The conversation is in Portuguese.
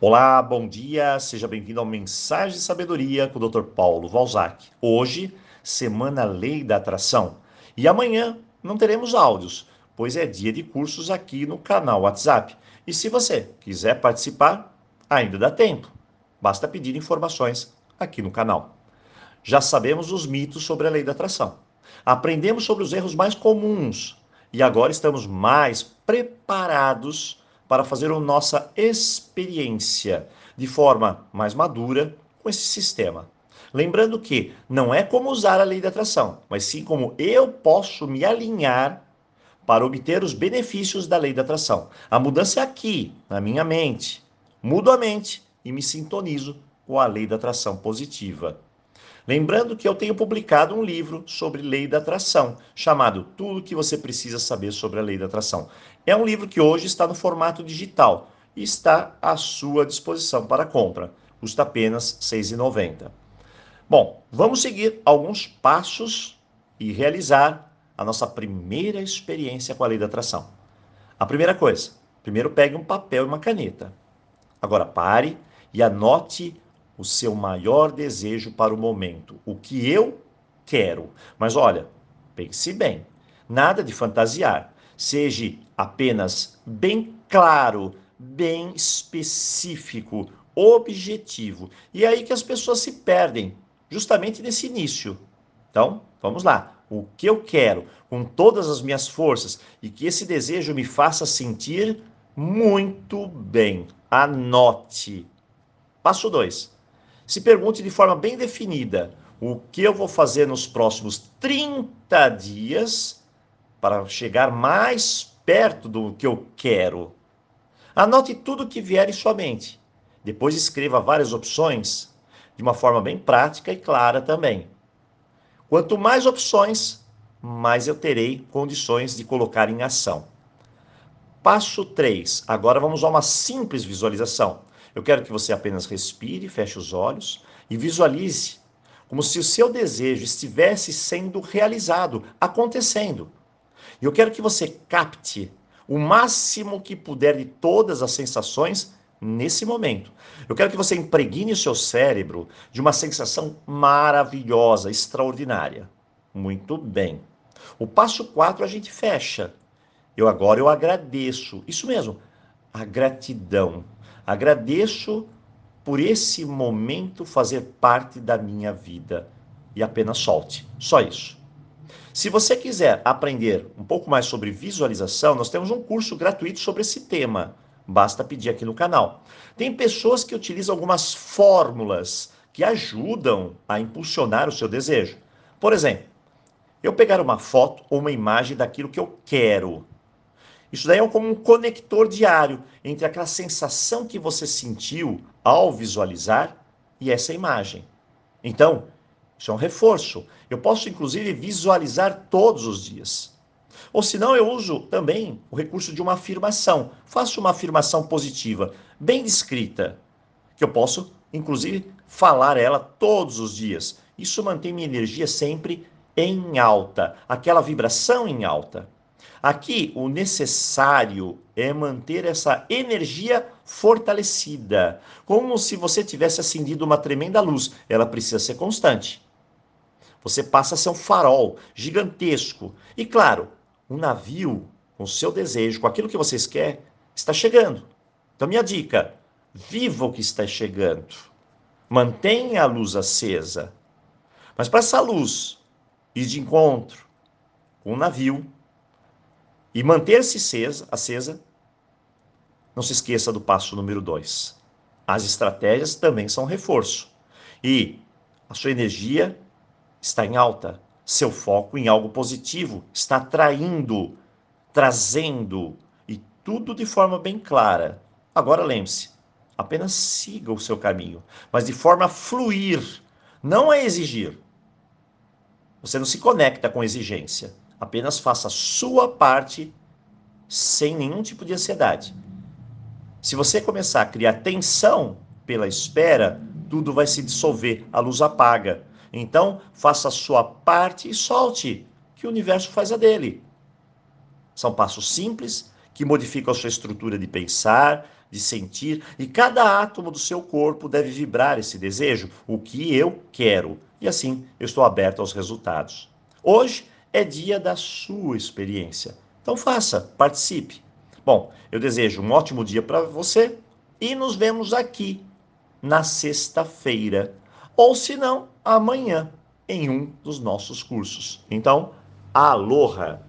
Olá, bom dia, seja bem-vindo ao Mensagem de Sabedoria com o Dr. Paulo Valzac. Hoje, Semana Lei da Atração. E amanhã não teremos áudios, pois é dia de cursos aqui no canal WhatsApp. E se você quiser participar, ainda dá tempo. Basta pedir informações aqui no canal. Já sabemos os mitos sobre a lei da atração. Aprendemos sobre os erros mais comuns e agora estamos mais preparados para fazer a nossa experiência de forma mais madura com esse sistema. Lembrando que não é como usar a lei da atração, mas sim como eu posso me alinhar para obter os benefícios da lei da atração. A mudança é aqui, na minha mente. Mudo a mente e me sintonizo com a lei da atração positiva. Lembrando que eu tenho publicado um livro sobre lei da atração, chamado Tudo que você precisa saber sobre a lei da atração. É um livro que hoje está no formato digital e está à sua disposição para compra. Custa apenas R$ 6,90. Bom, vamos seguir alguns passos e realizar a nossa primeira experiência com a lei da atração. A primeira coisa, primeiro pegue um papel e uma caneta. Agora pare e anote o seu maior desejo para o momento, o que eu quero. Mas olha, pense bem, nada de fantasiar. Seja apenas bem claro, bem específico, objetivo. E é aí que as pessoas se perdem, justamente nesse início. Então, vamos lá. O que eu quero com todas as minhas forças e que esse desejo me faça sentir muito bem. Anote. Passo 2 se pergunte de forma bem definida o que eu vou fazer nos próximos 30 dias para chegar mais perto do que eu quero. Anote tudo que vier em sua mente. Depois escreva várias opções de uma forma bem prática e clara também. Quanto mais opções, mais eu terei condições de colocar em ação. Passo 3. Agora vamos a uma simples visualização. Eu quero que você apenas respire, feche os olhos e visualize como se o seu desejo estivesse sendo realizado, acontecendo. E eu quero que você capte o máximo que puder de todas as sensações nesse momento. Eu quero que você impregne o seu cérebro de uma sensação maravilhosa, extraordinária. Muito bem. O passo 4 a gente fecha. Eu agora eu agradeço. Isso mesmo, a gratidão. Agradeço por esse momento fazer parte da minha vida e apenas solte. Só isso. Se você quiser aprender um pouco mais sobre visualização, nós temos um curso gratuito sobre esse tema. Basta pedir aqui no canal. Tem pessoas que utilizam algumas fórmulas que ajudam a impulsionar o seu desejo. Por exemplo, eu pegar uma foto ou uma imagem daquilo que eu quero isso daí é como um conector diário entre aquela sensação que você sentiu ao visualizar e essa imagem. Então, isso é um reforço. Eu posso, inclusive, visualizar todos os dias. Ou se não, eu uso também o recurso de uma afirmação. Faço uma afirmação positiva, bem descrita, que eu posso, inclusive, falar ela todos os dias. Isso mantém minha energia sempre em alta, aquela vibração em alta. Aqui, o necessário é manter essa energia fortalecida, como se você tivesse acendido uma tremenda luz. Ela precisa ser constante. Você passa a ser um farol gigantesco. E claro, um navio com seu desejo, com aquilo que vocês querem, está chegando. Então, minha dica: viva o que está chegando. Mantenha a luz acesa. Mas para essa luz ir de encontro com o navio, e manter-se acesa, não se esqueça do passo número dois. As estratégias também são reforço. E a sua energia está em alta, seu foco em algo positivo, está atraindo, trazendo e tudo de forma bem clara. Agora lembre-se, apenas siga o seu caminho, mas de forma a fluir, não a exigir. Você não se conecta com exigência. Apenas faça a sua parte sem nenhum tipo de ansiedade. Se você começar a criar tensão pela espera, tudo vai se dissolver, a luz apaga. Então, faça a sua parte e solte, que o universo faz a dele. São passos simples que modificam a sua estrutura de pensar, de sentir, e cada átomo do seu corpo deve vibrar esse desejo, o que eu quero. E assim eu estou aberto aos resultados. Hoje é dia da sua experiência. Então faça, participe. Bom, eu desejo um ótimo dia para você e nos vemos aqui na sexta-feira, ou se não, amanhã, em um dos nossos cursos. Então, aloha!